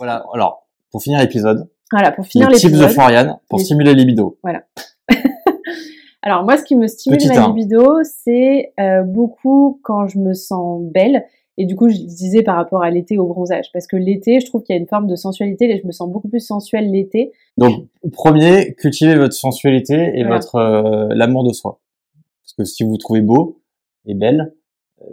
Voilà, alors, pour finir l'épisode, Voilà, pour finir les tips de l'épisode. Florian pour Les- stimuler les libido. Alors moi, ce qui me stimule Petit ma libido, c'est euh, beaucoup quand je me sens belle. Et du coup, je disais par rapport à l'été au bronzage, parce que l'été, je trouve qu'il y a une forme de sensualité, et je me sens beaucoup plus sensuelle l'été. Donc, premier, cultivez votre sensualité et Voilà. votre euh, l'amour de soi. Parce que si vous vous trouvez beau et belle,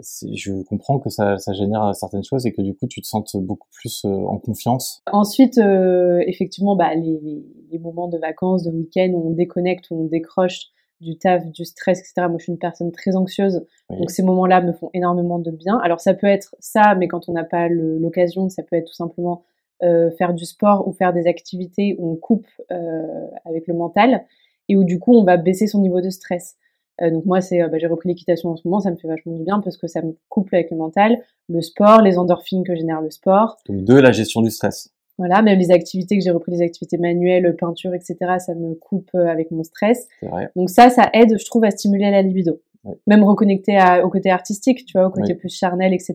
je comprends que ça, ça génère certaines choses et que du coup, tu te sentes beaucoup plus euh, en confiance. Ensuite, euh, effectivement, bah, les, moments de vacances, de week-end, où on déconnecte, où on décroche du taf, du stress, etc. Moi, je suis une personne très anxieuse, Oui. donc ces moments-là me font énormément de bien. Alors ça peut être ça, mais quand on n'a pas l'occasion, ça peut être tout simplement euh, faire du sport ou faire des activités où on coupe euh, avec le mental et où du coup on va baisser son niveau de stress. Euh, donc moi, c'est, euh, bah, j'ai repris l'équitation en ce moment, ça me fait vachement du bien parce que ça me couple avec le mental, le sport, les endorphines que génère le sport. Donc, deux, la gestion du stress. Voilà, même les activités que j'ai repris, les activités manuelles, peinture, etc., ça me coupe euh, avec mon stress. Vrai. Donc ça, ça aide, je trouve, à stimuler la libido. Même reconnecter à- au côté artistique, tu vois, au côté Oui. plus charnel, etc.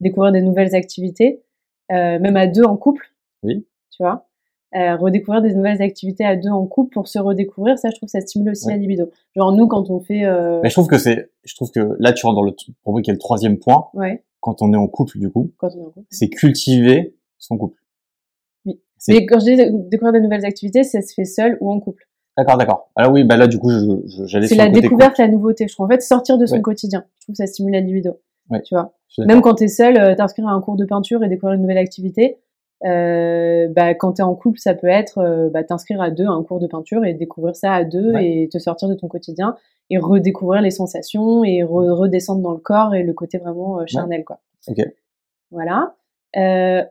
Découvrir des nouvelles activités, euh, même à deux en couple. Oui. Tu vois? Euh, redécouvrir des nouvelles activités à deux en couple pour se redécouvrir, ça, je trouve, ça stimule aussi Ouais. la libido. Genre nous, quand on fait, euh, Mais je trouve que c'est, je trouve que là, tu rentres dans le, pour moi, qui est le troisième point, ouais, quand on est en couple, du coup, quand on est en couple. c'est cultiver son couple. Oui. Mais quand je dis découvrir des nouvelles activités, ça se fait seul ou en couple. D'accord, d'accord. Alors oui, bah là, du coup, j'allais C'est la découverte, la nouveauté, je trouve. En fait, sortir de son Ouais. quotidien. Je trouve que ça stimule la libido. Ouais. Tu vois. Même quand t'es seul, euh, t'inscrire à un cours de peinture et découvrir une nouvelle activité. Euh, bah, quand t'es en couple, ça peut être euh, bah, t'inscrire à deux à un cours de peinture et découvrir ça à deux Ouais. et te sortir de ton quotidien et redécouvrir les sensations et re- redescendre dans le corps et le côté vraiment euh, charnel, quoi. Ok. Voilà. Euh,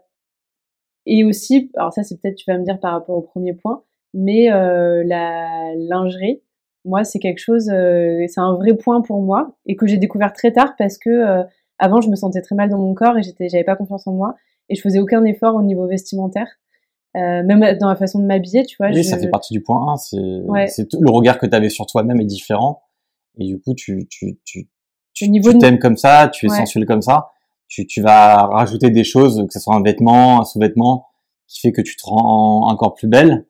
et aussi, alors ça c'est peut-être tu vas me dire par rapport au premier point, mais euh, la lingerie, moi c'est quelque chose, euh, c'est un vrai point pour moi et que j'ai découvert très tard parce que euh, avant je me sentais très mal dans mon corps et j'étais, j'avais pas confiance en moi et je faisais aucun effort au niveau vestimentaire, euh, même dans la façon de m'habiller, tu vois. Oui, je- ça fait partie du point 1. C'est, Ouais. c'est tout- le regard que tu avais sur toi-même est différent. Et du coup, tu, tu, tu, tu, de- t'aimes comme ça, tu es Ouais. sensuel comme ça. Tu, tu vas rajouter des choses, que ce soit un vêtement, un sous-vêtement, qui fait que tu te rends encore plus belle.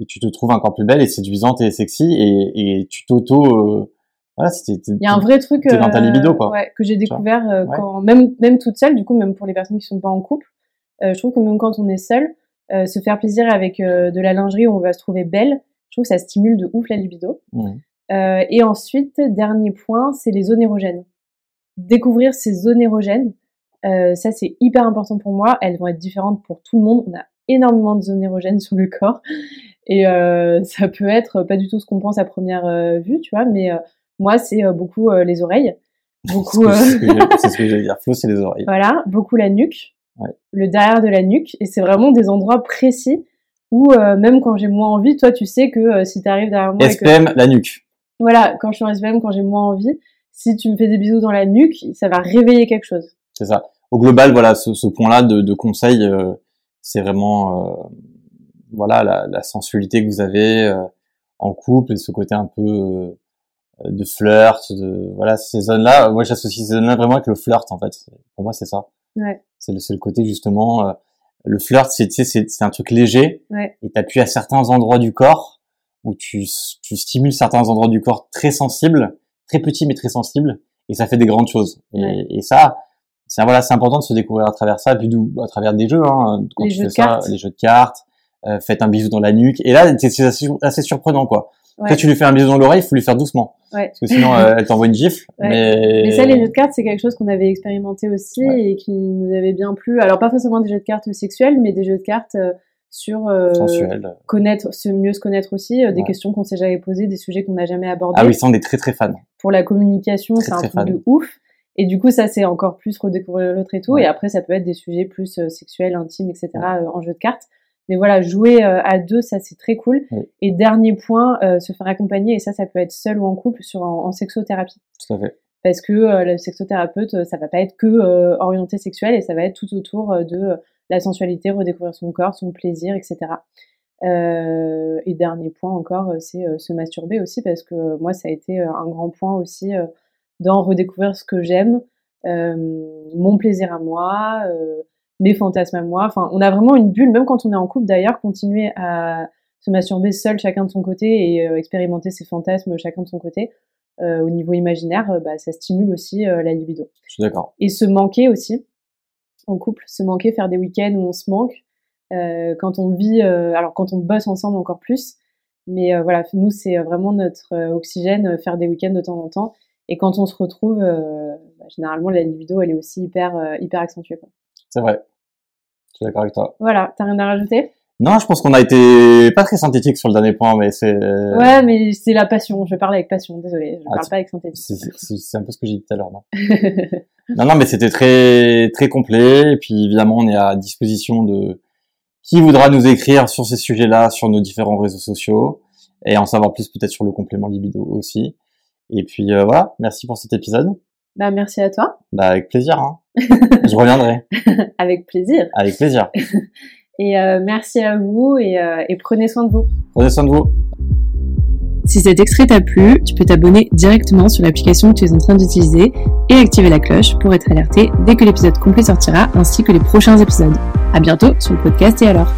Et tu te trouves encore plus belle et séduisante et sexy. Et, et tu t'auto, euh, voilà, c'était, Il y a un vrai truc T'es dans ta libido, quoi. ouais, que j'ai découvert euh, quand même même toute seule, du coup même pour les personnes qui sont pas en couple, euh, je trouve que même quand on est seul, euh, se faire plaisir avec euh, de la lingerie où on va se trouver belle, je trouve que ça stimule de ouf la libido. Euh, et ensuite, dernier point, c'est les zones érogènes. Découvrir ces zones érogènes, euh, ça c'est hyper important pour moi. Elles vont être différentes pour tout le monde. On a énormément de zones érogènes sur le corps et euh, ça peut être pas du tout ce qu'on pense à première euh, vue, tu vois. Mais euh, moi, c'est euh, beaucoup euh, les oreilles, beaucoup, euh, ce que c'est ce que j'allais dire. Flo, c'est les oreilles. voilà, beaucoup la nuque, Ouais. le derrière de la nuque. Et c'est vraiment des endroits précis où euh, même quand j'ai moins envie, toi, tu sais que euh, si t'arrives derrière moi que SPM, la nuque. voilà, quand je suis en SVM, quand j'ai moins envie, si tu me fais des bisous dans la nuque, ça va réveiller quelque chose. C'est ça. Au global, voilà, ce, ce point-là de, de conseil, euh, c'est vraiment, euh, voilà, la, la sensualité que vous avez euh, en couple et ce côté un peu euh, de flirt, de voilà, ces zones-là. Moi, j'associe ces zones-là vraiment avec le flirt, en fait. Pour moi, c'est ça. Ouais. C'est le, c'est le côté justement, euh, le flirt, c'est, tu sais, c'est, c'est un truc léger Ouais. et t'appuies à certains endroits du corps où tu, tu stimules certains endroits du corps très sensibles, très petits mais très sensibles, et ça fait des grandes choses. Et, Ouais. et ça, c'est voilà, c'est important de se découvrir à travers ça, puis d'où- à travers des jeux. Hein, quand Les tu jeux fais de ça, cartes. les jeux de cartes, euh, faites un bisou dans la nuque. Et là, c'est c'est assez, assez surprenant, quoi. Ouais. Quand tu lui fais un bisou dans l'oreille, il faut lui faire doucement, Ouais. parce que sinon, euh, elle t'envoie une gifle. Ouais. Mais... Mais ça, les jeux de cartes, c'est quelque chose qu'on avait expérimenté aussi et qui nous avait bien plu. Alors, pas forcément des jeux de cartes sexuels, mais des jeux de cartes euh, sur euh, connaître, se mieux se connaître aussi, euh, des questions qu'on s'est jamais posées, des sujets qu'on n'a jamais abordés. Ah oui, ça, on est très très fan. Pour la communication, c'est un truc fan. de ouf. Et du coup, ça, c'est encore plus redécouvrir l'autre et tout. Et après, ça peut être des sujets plus sexuels, intimes, etc. en jeu de cartes. Mais voilà, jouer euh, à deux, ça c'est très cool. Oui. Et dernier point, euh, se faire accompagner, et ça, ça peut être seul ou en couple, sur en, en sexothérapie. Tout à fait. Parce que euh, le sexothérapeute, euh, ça va pas être que euh, orienté sexuel, et ça va être tout autour de la sensualité, redécouvrir son corps, son plaisir, etc. Euh, et dernier point encore, c'est se masturber aussi, parce que moi, ça a été un grand point aussi dans redécouvrir ce que j'aime, euh, mon plaisir à moi, euh, mes fantasmes à moi. Enfin, on a vraiment une bulle, même quand on est en couple d'ailleurs, continuer à se masturber seul chacun de son côté et expérimenter ses fantasmes chacun de son côté. au niveau imaginaire, bah, ça stimule aussi la libido. Je suis d'accord. Et se manquer aussi en couple, se manquer, faire des week-ends où on se manque. quand on vit, alors quand on bosse ensemble encore plus, mais voilà, nous c'est vraiment notre oxygène, faire des week-ends de temps en temps. Et quand on se retrouve, bah, généralement la libido elle est aussi hyper hyper accentuée. C'est vrai. Je suis d'accord avec toi. Voilà, t'as rien à rajouter? Non, je pense qu'on a été pas très synthétique sur le dernier point, mais c'est. Ouais, mais c'est la passion. Je parle avec passion. Désolé, je ah, parle pas avec synthétique. C'est un peu ce que j'ai dit tout à l'heure, non? Non, non, mais c'était très très complet. Et puis évidemment, on est à disposition de qui voudra nous écrire sur ces sujets-là sur nos différents réseaux sociaux et en savoir plus peut-être sur le complément libido aussi. Et puis euh, voilà, merci pour cet épisode. Bah merci à toi. Bah avec plaisir. Hein. Je reviendrai. avec plaisir. Avec plaisir. et euh, merci à vous et, euh, et prenez soin de vous. Prenez soin de vous. Si cet extrait t'a plu, tu peux t'abonner directement sur l'application que tu es en train d'utiliser et activer la cloche pour être alerté dès que l'épisode complet sortira ainsi que les prochains épisodes. À bientôt sur le podcast et alors.